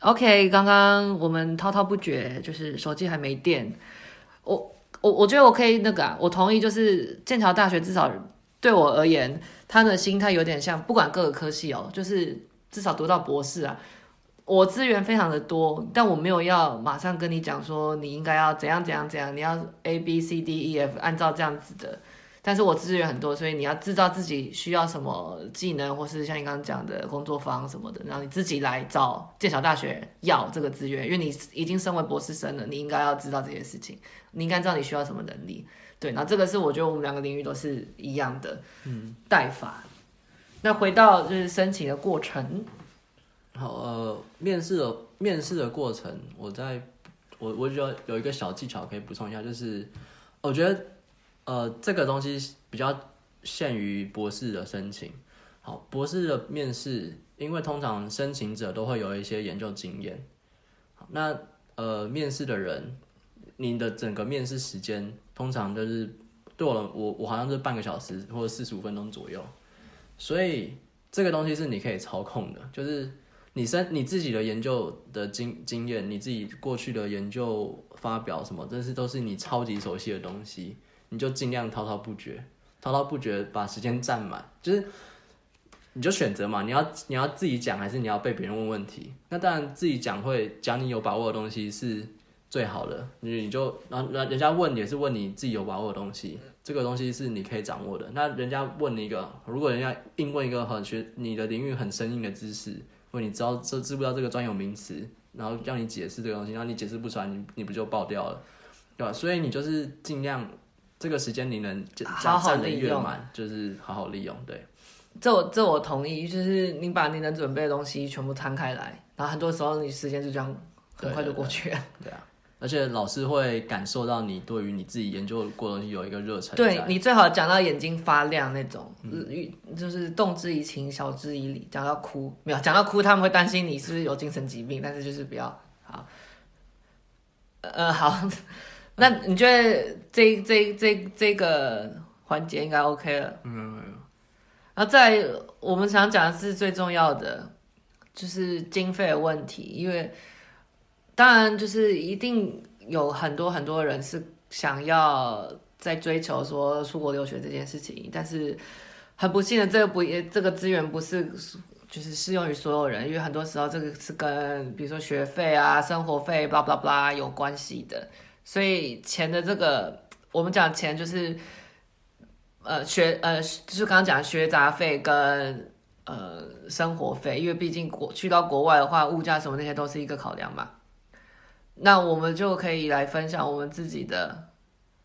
OK，刚刚我们滔滔不绝，就是手机还没电。我我我觉得我可以那个啊，我同意，就是剑桥大学至少对我而言，他的心态有点像，不管各个科系哦，就是至少读到博士啊，我资源非常的多，但我没有要马上跟你讲说你应该要怎样怎样怎样，你要 A B C D E F 按照这样子的。但是我资源很多，所以你要知道自己需要什么技能，或是像你刚刚讲的工作坊什么的，然后你自己来找剑桥大学要这个资源，因为你已经身为博士生了，你应该要知道这些事情，你应该知道你需要什么能力。对，那这个是我觉得我们两个领域都是一样的，嗯，带法。那回到就是申请的过程，好，呃，面试的面试的过程，我在我我觉得有一个小技巧可以补充一下，就是我觉得。呃，这个东西比较限于博士的申请。好，博士的面试，因为通常申请者都会有一些研究经验。那呃，面试的人，你的整个面试时间通常就是对我我我好像是半个小时或者四十五分钟左右。所以这个东西是你可以操控的，就是你身你自己的研究的经经验，你自己过去的研究发表什么，这是都是你超级熟悉的东西。你就尽量滔滔不绝，滔滔不绝，把时间占满，就是你就选择嘛，你要你要自己讲，还是你要被别人问问题？那当然自己讲会讲你有把握的东西是最好的，你你就然后人家问也是问你自己有把握的东西，这个东西是你可以掌握的。那人家问你一个，如果人家硬问一个很学你的领域很生硬的知识，问你知道这知不知道这个专有名词，然后让你解释这个东西，然后你解释不出来，你你不就爆掉了，对吧？所以你就是尽量。这个时间你能好好利用，就是好好利用。对，这我这我同意，就是你把你能准备的东西全部摊开来，然后很多时候你时间就这样很快就过去了。对，对，对，对啊，而且老师会感受到你对于你自己研究过的东西有一个热忱。对，你最好讲到眼睛发亮那种，嗯、就是动之以情，晓之以理，讲到哭没有？讲到哭他们会担心你是不是有精神疾病，但是就是不要好。呃，好。那你觉得这这这这个环节应该 OK 了？没有没有。然后在我们想讲的是最重要的，就是经费的问题。因为当然就是一定有很多很多人是想要在追求说出国留学这件事情，但是很不幸的，这个不也这个资源不是就是适用于所有人，因为很多时候这个是跟比如说学费啊、生活费、blah blah blah 有关系的。所以钱的这个，我们讲钱就是，呃，学呃，就是刚刚讲学杂费跟呃生活费，因为毕竟国去到国外的话，物价什么那些都是一个考量嘛。那我们就可以来分享我们自己的，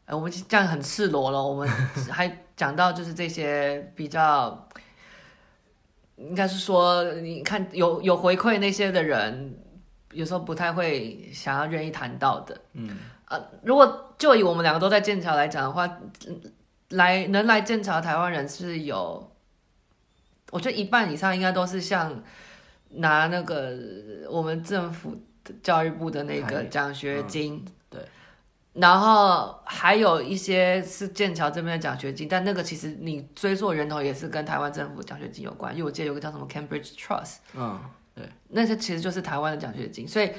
呃，我们这样很赤裸了，我们还讲到就是这些比较，应该是说，你看有有回馈那些的人，有时候不太会想要愿意谈到的，嗯。呃，如果就以我们两个都在剑桥来讲的话，来能来剑桥的台湾人是有，我觉得一半以上应该都是像拿那个我们政府教育部的那个奖学金，嗯，对，然后还有一些是剑桥这边的奖学金，但那个其实你追溯源头也是跟台湾政府奖学金有关，因为我记得有个叫什么 Cambridge Trust，嗯，对，那些其实就是台湾的奖学金，所以。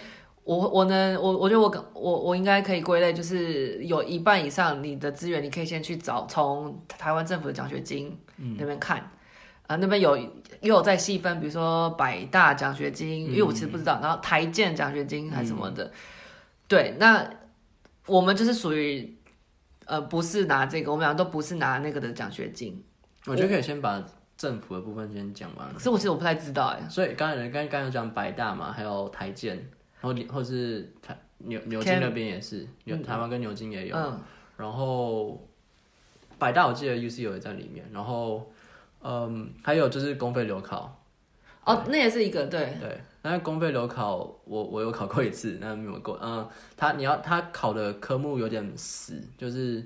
我我呢，我我觉得我我我应该可以归类，就是有一半以上你的资源，你可以先去找从台湾政府的奖学金那边看，啊、嗯呃，那边有又有在细分，比如说百大奖学金，嗯、因为我其实不知道，然后台建奖学金还是什么的，嗯、对，那我们就是属于呃不是拿这个，我们俩都不是拿那个的奖学金。我觉得可以先把政府的部分先讲完。可是我其实我不太知道哎，所以刚才刚刚有讲百大嘛，还有台建。或或是台牛牛津那边也是，牛台湾跟牛津也有，嗯、然后百大我记得 UC 有也在里面，然后嗯还有就是公费留考，哦那也是一个对对，但是公费留考我我有考过一次，那没有过，嗯他你要他考的科目有点死，就是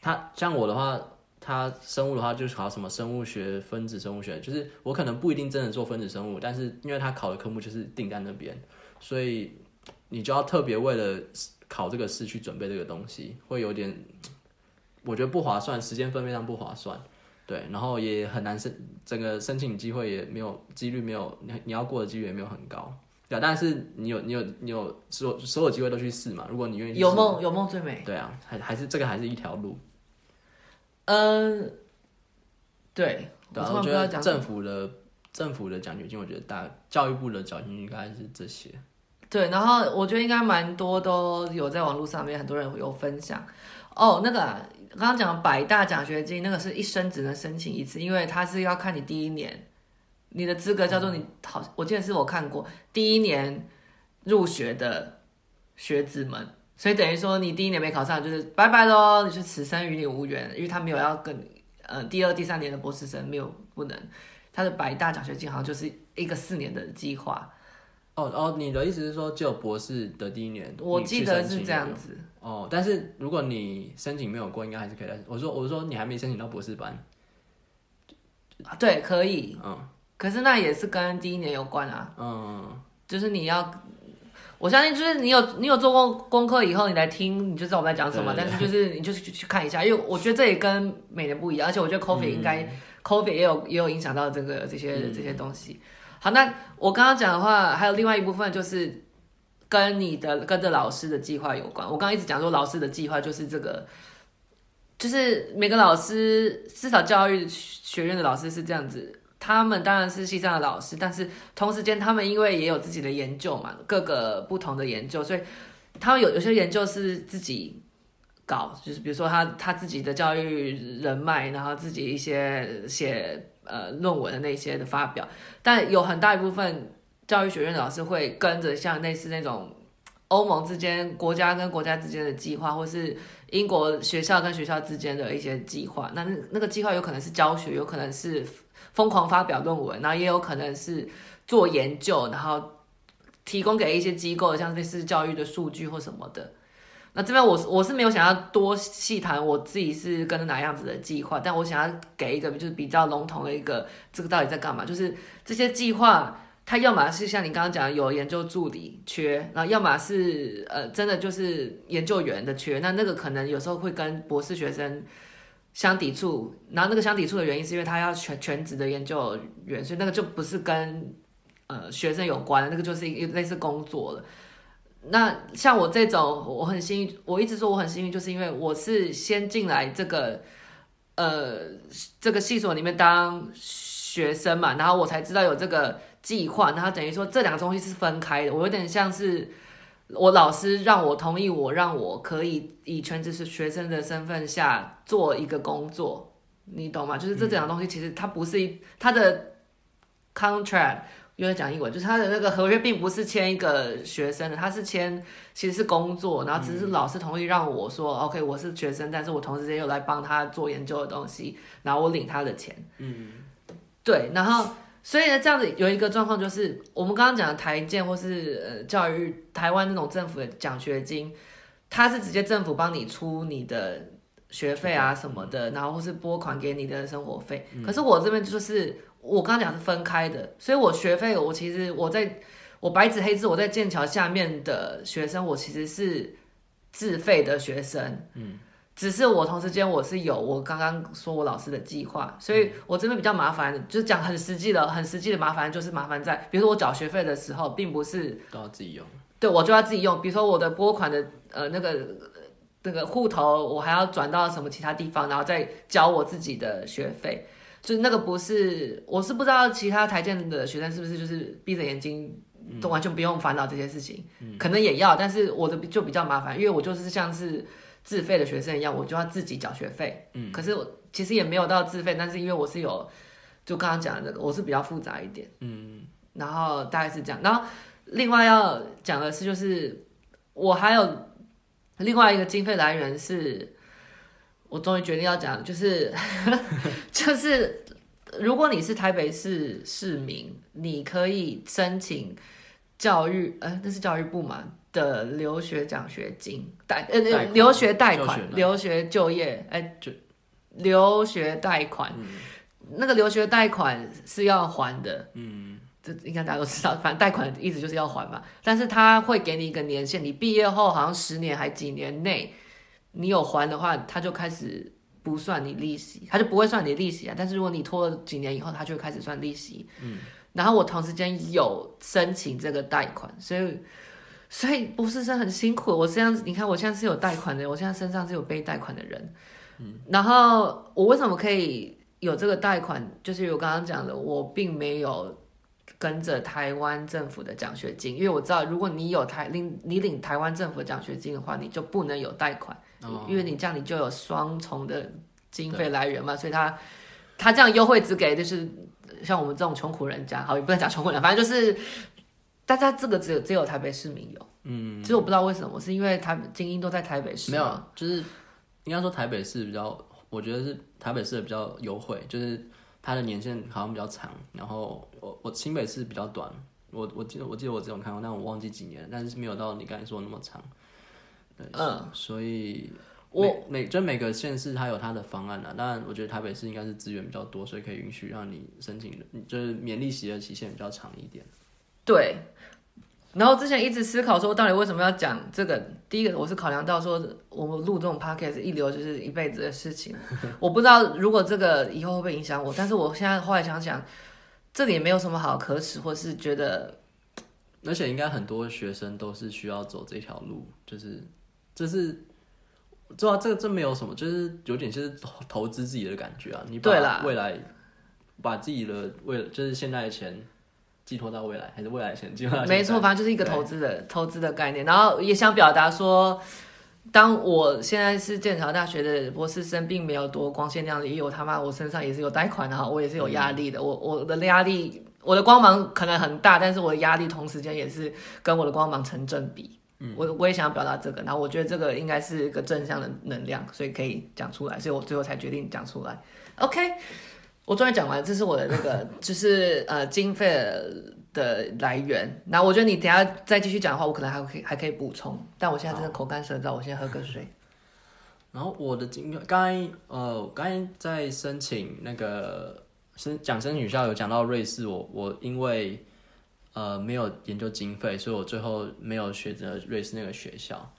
他像我的话，他生物的话就是考什么生物学、分子生物学，就是我可能不一定真的做分子生物，但是因为他考的科目就是定在那边。所以你就要特别为了考这个试去准备这个东西，会有点，我觉得不划算，时间分配上不划算，对，然后也很难申，整个申请机会也没有几率没有，你你要过的几率也没有很高，对啊，但是你有你有你有所所有机会都去试嘛？如果你愿意，有梦有梦最美。对啊，还还是这个还是一条路。嗯，对，对啊，我觉得政府的政府的奖学金，我觉得大教育部的奖学金应该是这些。对，然后我觉得应该蛮多都有在网络上面，很多人有分享。哦，那个刚刚讲百大奖学金，那个是一生只能申请一次，因为它是要看你第一年。你的资格叫做你好，我记得是我看过第一年入学的学子们，所以等于说你第一年没考上就是拜拜喽，你是此生与你无缘，因为他没有要跟呃第二、第三年的博士生没有不能，他的百大奖学金好像就是一个四年的计划。哦哦，你的意思是说只有博士的第一年？我记得是这样子。哦，但是如果你申请没有过，应该还是可以来。我说我说你还没申请到博士班，对，可以。嗯。可是那也是跟第一年有关啊，嗯，就是你要，我相信就是你有你有做过功课以后，你来听你就知道我们在讲什么。但是就是你就是去去看一下，因为我觉得这也跟每年不一样，而且我觉得 COVID 应该、嗯、COVID 也有也有影响到这个这些、嗯、这些东西。好，那我刚刚讲的话，还有另外一部分就是跟你的跟着老师的计划有关。我刚刚一直讲说老师的计划就是这个，就是每个老师至少教育学院的老师是这样子。他们当然是系上的老师，但是同时间他们因为也有自己的研究嘛，各个不同的研究，所以他们有有些研究是自己搞，就是比如说他他自己的教育人脉，然后自己一些写呃论文的那些的发表，但有很大一部分教育学院的老师会跟着像类似那种欧盟之间国家跟国家之间的计划，或是英国学校跟学校之间的一些计划，那那那个计划有可能是教学，有可能是。疯狂发表论文，然后也有可能是做研究，然后提供给一些机构，像类似教育的数据或什么的。那这边我我是没有想要多细谈我自己是跟着哪样子的计划，但我想要给一个就是比较笼统的一个，这个到底在干嘛？就是这些计划，它要么是像你刚刚讲有研究助理缺，然后要么是呃真的就是研究员的缺，那那个可能有时候会跟博士学生。相抵触，然后那个相抵触的原因是因为他要全全职的研究员，所以那个就不是跟呃学生有关，那个就是一类似工作了。那像我这种，我很幸运，我一直说我很幸运，就是因为我是先进来这个呃这个系所里面当学生嘛，然后我才知道有这个计划，然后等于说这两个东西是分开的，我有点像是。我老师让我同意我，让我可以以全职是学生的身份下做一个工作，你懂吗？就是这两个东西其实它不是一，它的 contract 因为讲英文，就是他的那个合约并不是签一个学生的，他是签其实是工作，然后只是老师同意让我说、嗯、OK 我是学生，但是我同时间又来帮他做研究的东西，然后我领他的钱，嗯，对，然后。所以呢，这样子有一个状况就是，我们刚刚讲的台建或是呃教育台湾那种政府的奖学金，它是直接政府帮你出你的学费啊什么的，然后或是拨款给你的生活费。可是我这边就是我刚刚讲是分开的，所以我学费我其实我在我白纸黑字我在剑桥下面的学生，我其实是自费的学生。嗯。只是我同时间我是有我刚刚说我老师的计划，所以我这边比较麻烦，就是讲很实际的，很实际的麻烦就是麻烦在，比如说我缴学费的时候，并不是都要自己用，对，我就要自己用。比如说我的拨款的呃那个那个户头，我还要转到什么其他地方，然后再交我自己的学费，就是那个不是，我是不知道其他台建的学生是不是就是闭着眼睛都完全不用烦恼这些事情，嗯，可能也要，但是我的就比较麻烦，因为我就是像是。自费的学生一样，我就要自己缴学费。嗯，可是我其实也没有到自费，但是因为我是有，就刚刚讲的那个，我是比较复杂一点。嗯，然后大概是这样。然后另外要讲的是，就是我还有另外一个经费来源是，我终于决定要讲，就是 就是如果你是台北市市民，你可以申请教育，呃，那是教育部嘛？的留学奖学金贷呃留学贷款留学就业哎、欸、就留学贷款、嗯，那个留学贷款是要还的，嗯，这应该大家都知道，反正贷款的意思就是要还嘛。但是他会给你一个年限，你毕业后好像十年还几年内你有还的话，他就开始不算你利息，他就不会算你利息啊。但是如果你拖了几年以后，他就会开始算利息。嗯，然后我同时间有申请这个贷款，所以所以博士生很辛苦。我这样子，你看我现在是有贷款的，我现在身上是有背贷款的人。嗯，然后我为什么可以有这个贷款？就是我刚刚讲的，我并没有跟着台湾政府的奖学金，因为我知道，如果你有台领你领台湾政府的奖学金的话，你就不能有贷款，哦，因为你这样你就有双重的经费来源嘛，所以他他这样优惠只给就是。像我们这种穷苦人家，好，也不能讲穷苦人，反正就是大家这个只有只有台北市民有，嗯，其实我不知道为什么，是因为他们精英都在台北市，没有，就是应该说台北市比较，我觉得是台北市的比较优惠，就是它的年限好像比较长，然后我我新北市比较短，我我记得我记得我只有看过，但我忘记几年，但是没有到你刚才说的那么长，对，嗯，所以。我每就每个县市它有它的方案啊，当然我觉得台北市应该是资源比较多，所以可以允许让你申请的，就是免利息的期限比较长一点。对。然后之前一直思考说，到底为什么要讲这个？第一个我是考量到说，我们录这种 podcast 一流就是一辈子的事情，我不知道如果这个以后会不会影响我，但是我现在后来想想，这里也没有什么好可耻，或是觉得，而且应该很多学生都是需要走这条路，就是这是。知道、啊、这个这没有什么，就是有点就是投资自己的感觉啊。你把未来把自己的未就是现在的钱寄托到未来，还是未来的钱寄托到？没错，反正就是一个投资的投资的概念。然后也想表达说，当我现在是剑桥大学的博士生，并没有多光鲜亮丽，因为我他妈我身上也是有贷款，然后我也是有压力的。嗯、我我的压力，我的光芒可能很大，但是我的压力同时间也是跟我的光芒成正比。我我也想要表达这个，然后我觉得这个应该是一个正向的能量，所以可以讲出来，所以我最后才决定讲出来。OK，我终于讲完，这是我的那个 就是呃经费的来源。那我觉得你等下再继续讲的话，我可能还可以还可以补充，但我现在真的口干舌燥，我先喝个水。然后我的经费，刚才呃刚才在申请那个申讲申请学校有讲到瑞士，我我因为。呃，没有研究经费，所以我最后没有选择瑞士那个学校。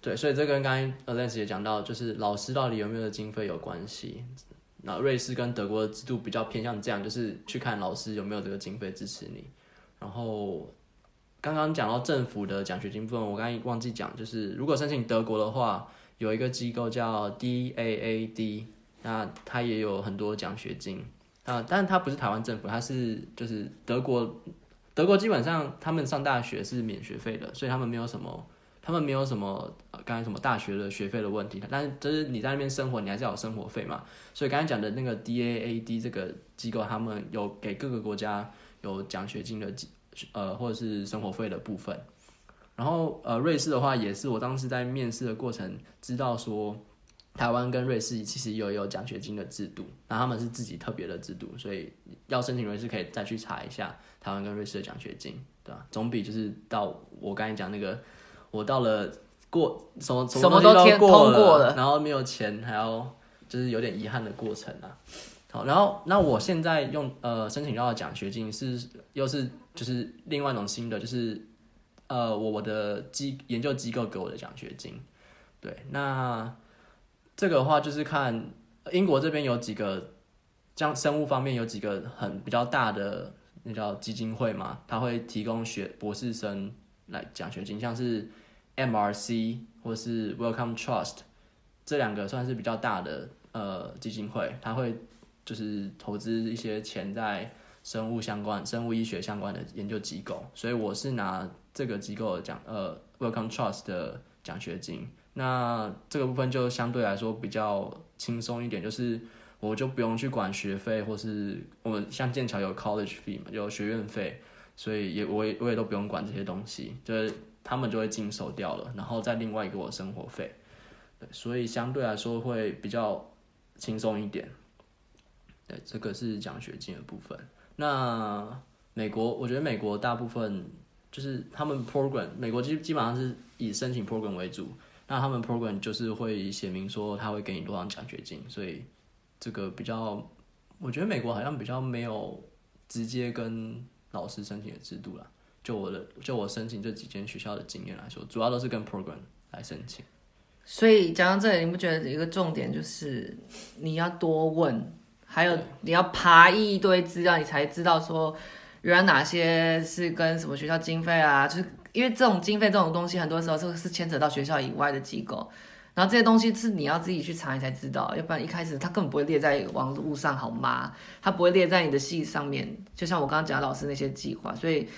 对，所以这跟刚才 Alex 也讲到，就是老师到底有没有经费有关系。那瑞士跟德国的制度比较偏向这样，就是去看老师有没有这个经费支持你。然后刚刚讲到政府的奖学金部分，我刚才忘记讲，就是如果申请德国的话，有一个机构叫 DAAD，那它也有很多奖学金啊，但是它不是台湾政府，它是就是德国。德国基本上他们上大学是免学费的，所以他们没有什么，他们没有什么呃刚才什么大学的学费的问题。但是就是你在那边生活，你还是要有生活费嘛。所以刚才讲的那个 DAAD 这个机构，他们有给各个国家有奖学金的，呃，或者是生活费的部分。然后呃，瑞士的话也是我当时在面试的过程知道说，台湾跟瑞士其实有有奖学金的制度，那他们是自己特别的制度，所以要申请瑞士可以再去查一下。台湾跟瑞士的奖学金，对吧？总比就是到我刚才讲那个，我到了过什么什么都过了，过了然后没有钱，还要就是有点遗憾的过程啊。好，然后那我现在用呃申请到的奖学金是又是就是另外一种新的，就是呃我我的机研究机构给我的奖学金。对，那这个的话就是看英国这边有几个，像生物方面有几个很比较大的。那叫基金会嘛，他会提供学博士生来奖学金，像是 MRC 或是 Welcome Trust 这两个算是比较大的呃基金会，他会就是投资一些钱在生物相关、生物医学相关的研究机构，所以我是拿这个机构奖呃 Wellcome Trust 的奖学金，那这个部分就相对来说比较轻松一点，就是。我就不用去管学费，或是我们像剑桥有 college fee 嘛，有学院费，所以也我也我也都不用管这些东西，就是他们就会经手掉了，然后再另外给我生活费，对，所以相对来说会比较轻松一点。对，这个是奖学金的部分。那美国，我觉得美国大部分就是他们 program，美国基基本上是以申请 program 为主，那他们 program 就是会写明说他会给你多少奖学金，所以。这个比较，我觉得美国好像比较没有直接跟老师申请的制度啦。就我的，就我申请这几间学校的经验来说，主要都是跟 program 来申请。所以讲到这里，你不觉得一个重点就是你要多问，还有你要爬一堆资料，你才知道说原来哪些是跟什么学校经费啊？就是因为这种经费这种东西，很多时候是是牵扯到学校以外的机构，然后这些东西是你要自己去查，你才知道，要不然一开始他根本不会列在网络上，好吗？他不会列在你的系上面，就像我刚刚讲老师那些计划，所以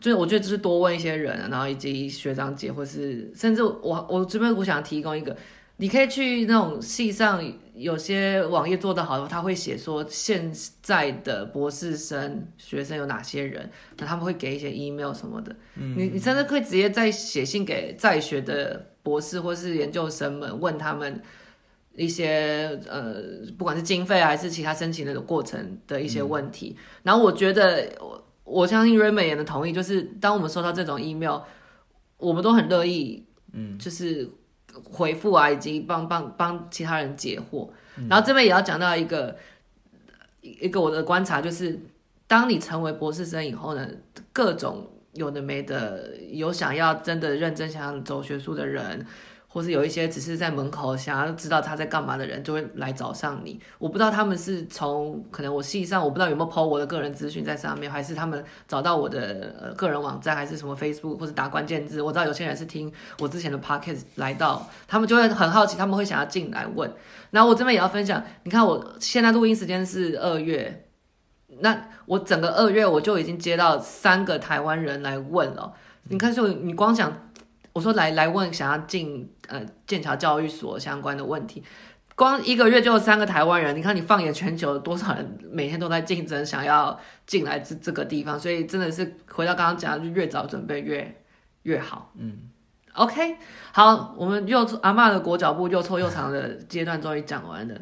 就是我觉得就是多问一些人，然后以及学长姐，或是甚至我我这边我想提供一个。你可以去那种系上有些网页做得好的，他会写说现在的博士生学生有哪些人，那他们会给一些 email 什么的。嗯，你你甚至可以直接再写信给在学的博士或是研究生们，问他们一些呃，不管是经费还是其他申请的过程的一些问题。嗯，然后我觉得我我相信 Raymond 也能同意，就是当我们收到这种 email，我们都很乐意，嗯，就是。回复啊，以及帮帮帮其他人解惑。嗯、然后这边也要讲到一个一个我的观察，就是当你成为博士生以后呢，各种有的没的，有想要真的认真想要走学术的人。或是有一些只是在门口想要知道他在干嘛的人，就会来找上你。我不知道他们是从可能我系上，我不知道有没有 po 我的个人资讯在上面，还是他们找到我的呃个人网站，还是什么 Facebook 或者打关键字。我知道有些人是听我之前的 Podcast 来到，他们就会很好奇，他们会想要进来问。然后我这边也要分享，你看我现在录音时间是二月，那我整个二月我就已经接到三个台湾人来问了。你看，就你光想。我说来来问想要进呃剑桥教育所相关的问题，光一个月就有三个台湾人，你看你放眼全球，多少人每天都在竞争想要进来这这个地方，所以真的是回到刚刚讲的，就越早准备越越好。嗯，OK，好，我们又阿妈的裹脚布又臭又长的 阶段终于讲完了，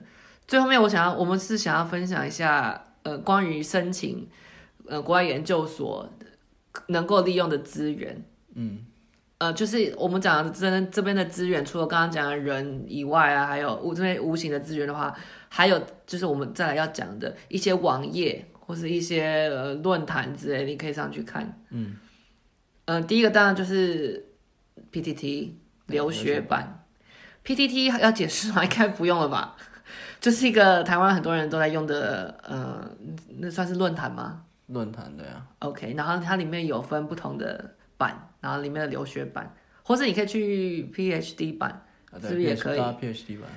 最后面我想要我们是想要分享一下呃关于申请呃国外研究所能够利用的资源，嗯。呃，就是我们讲的这这边的资源，除了刚刚讲的人以外啊，还有无这边无形的资源的话，还有就是我们再来要讲的一些网页或是一些呃论坛之类，你可以上去看。嗯，呃，第一个当然就是 PTT 留学版，PTT 要解释吗？应该不用了吧？就是一个台湾很多人都在用的，呃，那算是论坛吗？论坛对啊。OK，然后它里面有分不同的版。然后里面的留学版，或是你可以去 PhD 版，啊、是不是也可以？PhD 版。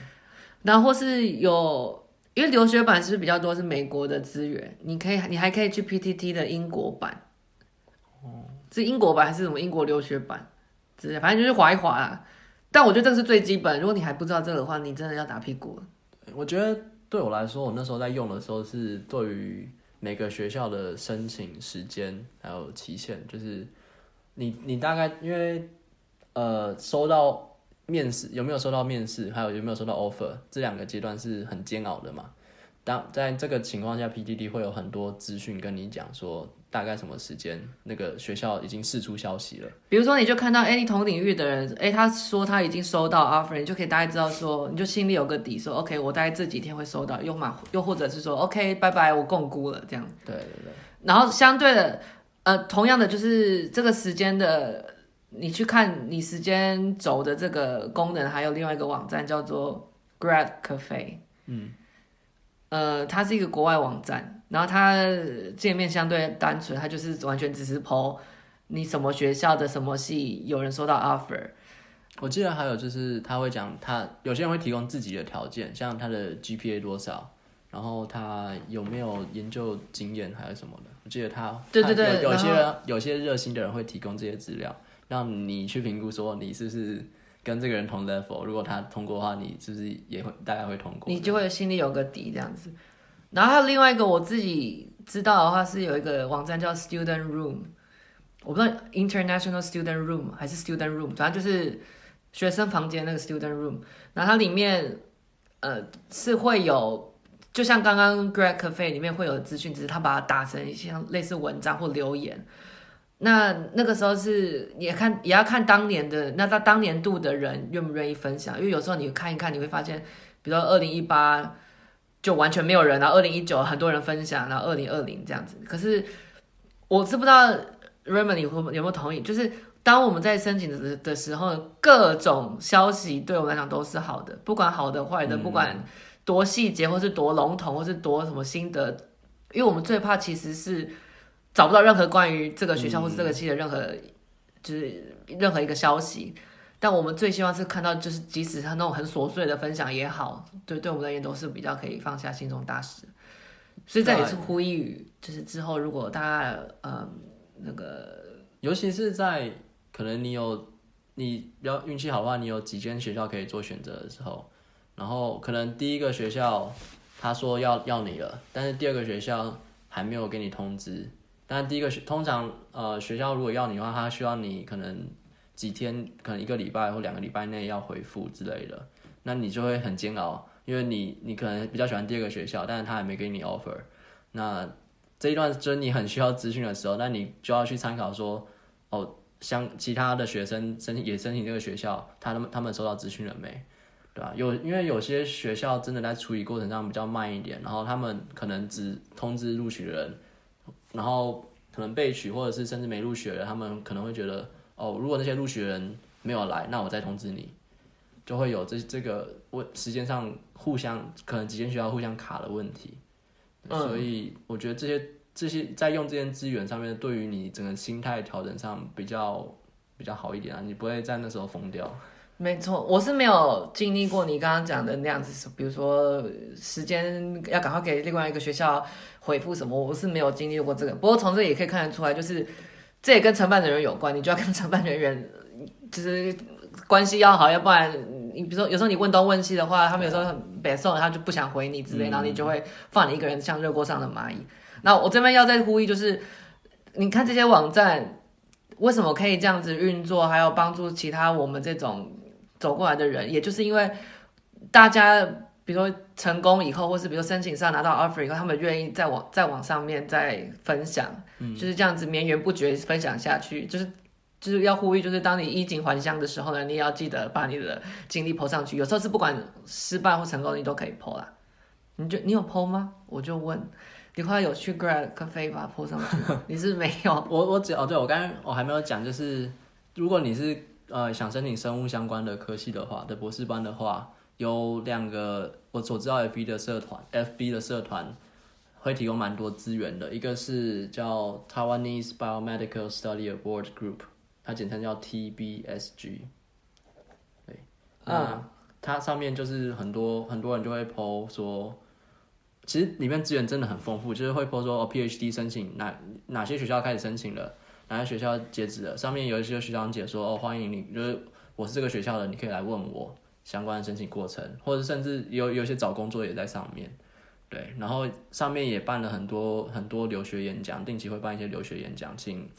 然后或是有，因为留学版是不是比较多是美国的资源？你可以，你还可以去 PTT 的英国版。哦。是英国版还是什么英国留学版？之类，反正就是滑一滑啦。但我觉得这个是最基本。如果你还不知道这个的话，你真的要打屁股了。我觉得对我来说，我那时候在用的时候是对于每个学校的申请时间还有期限，就是。你你大概因为呃收到面试有没有收到面试，还有有没有收到 offer，这两个阶段是很煎熬的嘛。当在这个情况下，PDD 会有很多资讯跟你讲说大概什么时间那个学校已经释出消息了。比如说你就看到哎，你同领域的人哎，他说他已经收到 offer，你就可以大概知道说，你就心里有个底说，说 OK，我大概这几天会收到，又嘛又或者是说 OK，拜拜，我共估了这样。对对对。然后相对的。呃，同样的就是这个时间的，你去看你时间轴的这个功能，还有另外一个网站叫做 Grad Cafe，嗯，呃，它是一个国外网站，然后它界面相对单纯，它就是完全只是 po 你什么学校的什么系有人收到 offer。我记得还有就是他会讲，他有些人会提供自己的条件，像他的 GPA 多少，然后他有没有研究经验，还是什么的。我记得他，对对对，有，有些人有些热心的人会提供这些资料，让你去评估说你是不是跟这个人同 level。如果他通过的话，你是不是也会大概会通过？你就会心里有个底这样子。然后还有另外一个我自己知道的话，是有一个网站叫 Student Room，我不知道 International Student Room 还是 Student Room，反正就是学生房间那个 Student Room。然后它里面呃是会有。就像刚刚 Greg Cafe 里面会有资讯，只是他把它打成一些类似文章或留言。那那个时候是也看也要看当年的那他当年度的人愿不愿意分享，因为有时候你看一看，你会发现，比如说二零一八就完全没有人，然后二零一九很多人分享，然后二零二零这样子。可是我是不知道 Raymond 你会有没有同意，就是当我们在申请的的时候，各种消息对我们来讲都是好的，不管好的坏的，不管。多细节，或是多笼统，或是多什么心得，因为我们最怕其实是找不到任何关于这个学校或是这个系的任何，嗯、就是任何一个消息。但我们最希望是看到，就是即使他那种很琐碎的分享也好，对，对我们而言都是比较可以放下心中大事。所以这也是呼吁，就是之后如果大家嗯那个，尤其是在可能你有你比较运气好的话，你有几间学校可以做选择的时候，然后可能第一个学校他说要要你了，但是第二个学校还没有给你通知。但第一个学通常呃学校如果要你的话，他需要你可能几天，可能一个礼拜或两个礼拜内要回复之类的，那你就会很煎熬。因为你你可能比较喜欢第二个学校，但是他还没给你 offer，那这一段就是你很需要资讯的时候，那你就要去参考说，哦，像其他的学生申也申请这个学校，他们他们收到资讯了没？对吧？有因为有些学校真的在处理过程上比较慢一点，然后他们可能只通知录取的人，然后可能被取或者是甚至没录取的人，他们可能会觉得，哦，如果那些录取的人没有来，那我再通知你。就会有这这个问时间上互相可能几间学校互相卡的问题，嗯、所以我觉得这些这些在用这些资源上面，对于你整个心态调整上比较比较好一点啊，你不会在那时候疯掉。没错，我是没有经历过你刚刚讲的那样子，比如说时间要赶快给另外一个学校回复什么，我是没有经历过这个。不过从这也可以看得出来，就是这也跟承办的人有关，你就要跟承办人员就是。关系要好，要不然你比如说有时候你问东问西的话，他们有时候很北宋，他就不想回你之类，然后你就会放你一个人像热锅上的蚂蚁。那我这边要再呼吁，就是你看这些网站为什么可以这样子运作，还有帮助其他我们这种走过来的人，也就是因为大家比如说成功以后，或是比如说申请上拿到 offer 以后，他们愿意在网在网上面再分享，就是这样子绵延不绝分享下去，就是。就是要呼吁，就是当你衣锦还乡的时候呢，你也要记得把你的经历 po 上去。有时候是不管失败或成功，你都可以 po 啦。你就你有 po 吗？我就问，你后来有去 grad 咖啡把它 po 上去？你是没有？我我只哦，对我刚刚我还没有讲，就是如果你是呃想申请生物相关的科系的话的博士班的话，有两个我所知道 FB 的社团，FB 的社团会提供蛮多资源的，一个是叫 Taiwanese Biomedical Study Abroad Group。它简称叫 TBSG，对，嗯，它上面就是很多很多人就会 po 说，其实里面资源真的很丰富，就是会 po 说哦，PhD 申请哪哪些学校开始申请了，哪些学校截止了，上面有一些学长姐说哦，欢迎你，就是我是这个学校的，你可以来问我相关的申请过程，或者甚至有有些找工作也在上面，对，然后上面也办了很多很多留学演讲，定期会办一些留学演讲，请。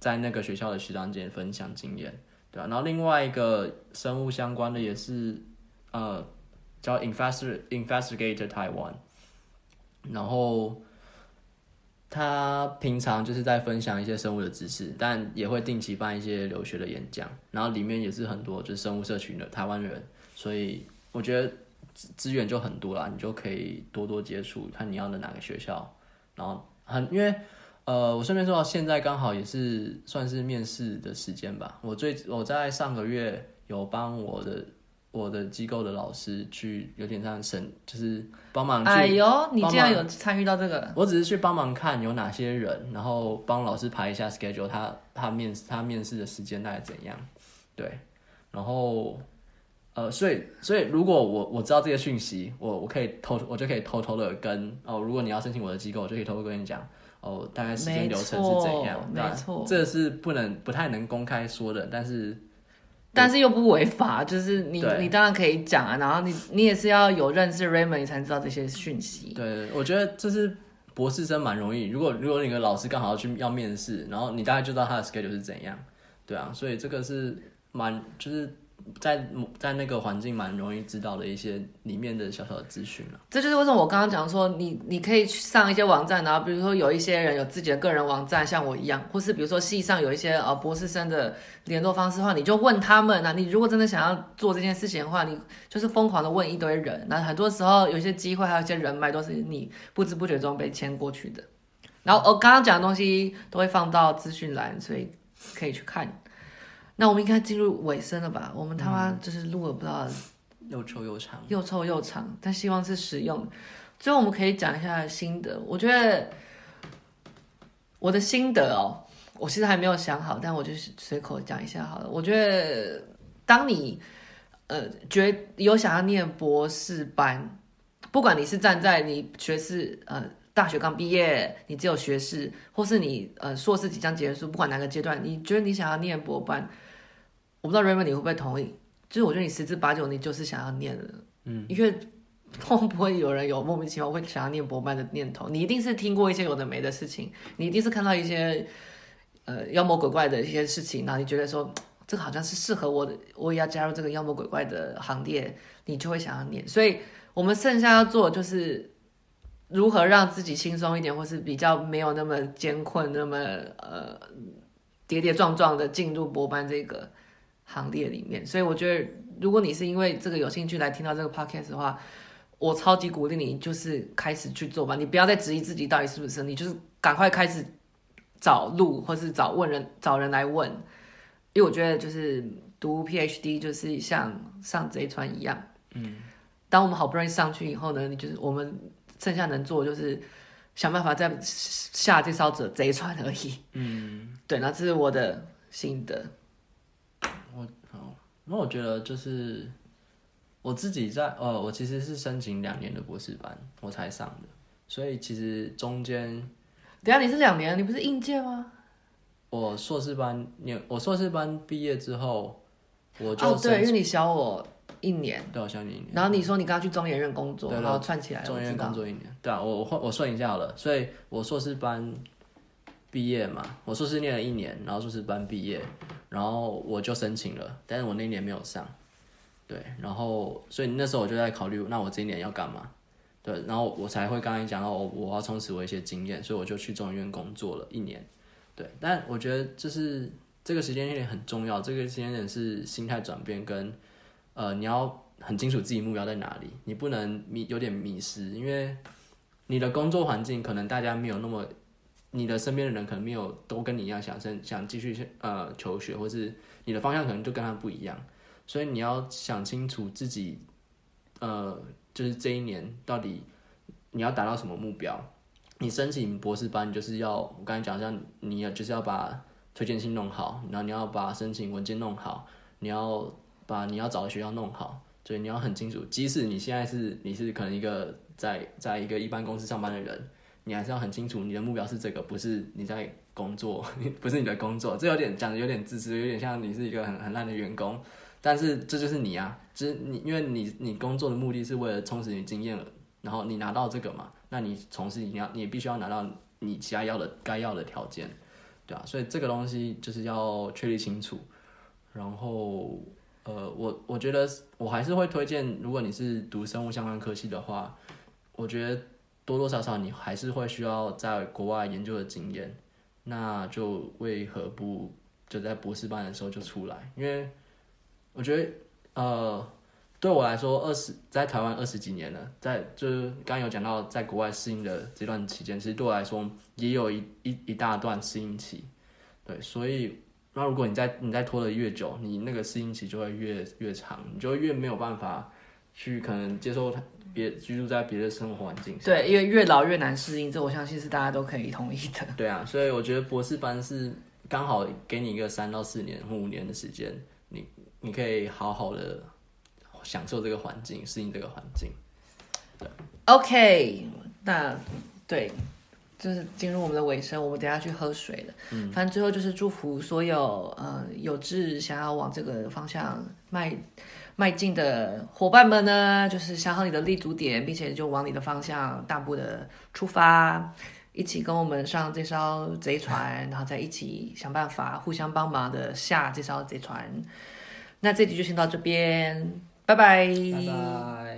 在那个学校的学长姐分享经验，对啊，然后另外一个生物相关的也是，呃，叫 Investor Investigator Taiwan，然后他平常就是在分享一些生物的知识，但也会定期办一些留学的演讲，然后里面也是很多就是生物社群的台湾人，所以我觉得资源就很多啦，你就可以多多接触，看你要的哪个学校，然后很因为。呃，我顺便说到，现在刚好也是算是面试的时间吧。我最我在上个月有帮我的我的机构的老师去有点像审，就是帮忙。哎呦，你竟然有参与到这个？我只是去帮忙看有哪些人，然后帮老师排一下 schedule，他他面他面试的时间大概怎样？对，然后呃，所以所以如果我我知道这些讯息，我我可以偷我就可以偷偷的跟哦，如果你要申请我的机构，我就可以偷偷跟你讲。哦，大概时间流程是怎样？没错，这是不能、不太能公开说的，但是，但是又不违法，就是你你当然可以讲啊，然后你你也是要有认识 Raymond，你才知道这些讯息。对，我觉得这是博士生蛮容易。如果如果你的老师刚好要去要面试，然后你大概就知道他的 schedule 是怎样，对啊，所以这个是蛮就是。在在那个环境蛮容易知道的一些里面的小小的资讯了。这就是为什么我刚刚讲说，你你可以去上一些网站，然后比如说有一些人有自己的个人网站，像我一样，或是比如说系上有一些呃博士生的联络方式的话，你就问他们啊。你如果真的想要做这件事情的话，你就是疯狂的问一堆人。那很多时候有些机会还有一些人脉都是你不知不觉中被牵过去的。然后我刚刚讲的东西都会放到资讯栏，所以可以去看。那我们应该进入尾声了吧？我们他妈就是录了不知道、嗯、又臭又长，又臭又长，但希望是实用。最后我们可以讲一下心得。我觉得我的心得哦，我其实还没有想好，但我就是随口讲一下好了。我觉得，当你呃觉得有想要念博士班，不管你是站在你学士呃大学刚毕业，你只有学士，或是你呃硕士即将结束，不管哪个阶段，你觉得你想要念博班，我不知道 Raymond 你会不会同意？就是我觉得你十之八九你就是想要念的，嗯，因为。会不会有人有莫名其妙会想要念博班的念头？你一定是听过一些有的没的事情，你一定是看到一些呃妖魔鬼怪的一些事情，然后你觉得说这个好像是适合我的，我也要加入这个妖魔鬼怪的行列，你就会想要念。所以我们剩下要做就是如何让自己轻松一点，或是比较没有那么艰困，那么呃跌跌撞撞的进入博班这个行列里面。所以我觉得，如果你是因为这个有兴趣来听到这个 podcast 的话，我超级鼓励你，就是开始去做吧。你不要再质疑自己到底是不是，你就是赶快开始找路，或是找问人，找人来问。因为我觉得就是读 PhD 就是像上贼船一样，嗯，当我们好不容易上去以后呢，你就是我们剩下能做就是想办法再下这艘贼船而已，嗯，对，那这是我的心得。那我觉得就是。我自己在呃，我其实是申请两年的博士班，我才上的，所以其实中间，等下你是两年，你不是应届吗？我硕士班，你我硕士班毕业之后，我就哦对，因为你小我一年，对，我小你一年。然后你说你刚刚去中研院工作，然后串起来，中研院工作一年，对啊，我我我算一下好了，所以我硕士班毕业嘛，我硕士念了一年，然后硕士班毕业，然后我就申请了，但是我那一年没有上。对，然后所以那时候我就在考虑，那我这一年要干嘛？对，然后我才会刚才讲到我我要充实我一些经验，所以我就去中医院工作了一年。对，但我觉得就是这个时间点很重要，这个时间点是心态转变跟呃你要很清楚自己目标在哪里，你不能迷有点迷失，因为你的工作环境可能大家没有那么，你的身边的人可能没有都跟你一样想生想继续呃求学，或是你的方向可能就跟他不一样。所以你要想清楚自己，呃，就是这一年到底你要达到什么目标？你申请博士班，就是要我刚才讲，像你要就是要把推荐信弄好，然后你要把申请文件弄好，你要把你要找的学校弄好，所以你要很清楚。即使你现在是你是可能一个在在一个一般公司上班的人，你还是要很清楚你的目标是这个，不是你在工作，不是你的工作。这有点讲的有点自私，有点像你是一个很很烂的员工。但是这就是你啊，就是你，因为你你工作的目的是为了充实你经验，然后你拿到这个嘛，那你从事你要你必须要拿到你其他要的该要的条件，对啊，所以这个东西就是要确立清楚。然后呃，我我觉得我还是会推荐，如果你是读生物相关科系的话，我觉得多多少少你还是会需要在国外研究的经验，那就为何不就在博士班的时候就出来，因为。我觉得，呃，对我来说，二十在台湾二十几年了，在就是刚有讲到在国外适应的这段期间，其实对我来说也有一一一大段适应期，对，所以那如果你在你在拖的越久，你那个适应期就会越越长，你就越没有办法去可能接受他别居住在别的生活环境。对，因为越老越难适应，这我相信是大家都可以同意的。对啊，所以我觉得博士班是刚好给你一个三到四年或五年的时间，你。你可以好好的享受这个环境，适应这个环境。对，OK，那对，就是进入我们的尾声，我们等下去喝水了。嗯，反正最后就是祝福所有呃有志想要往这个方向迈迈进的伙伴们呢，就是想好你的立足点，并且就往你的方向大步的出发，一起跟我们上这艘贼船，然后再一起想办法互相帮忙的下这艘贼船。那这集就先到这边，拜拜。拜拜。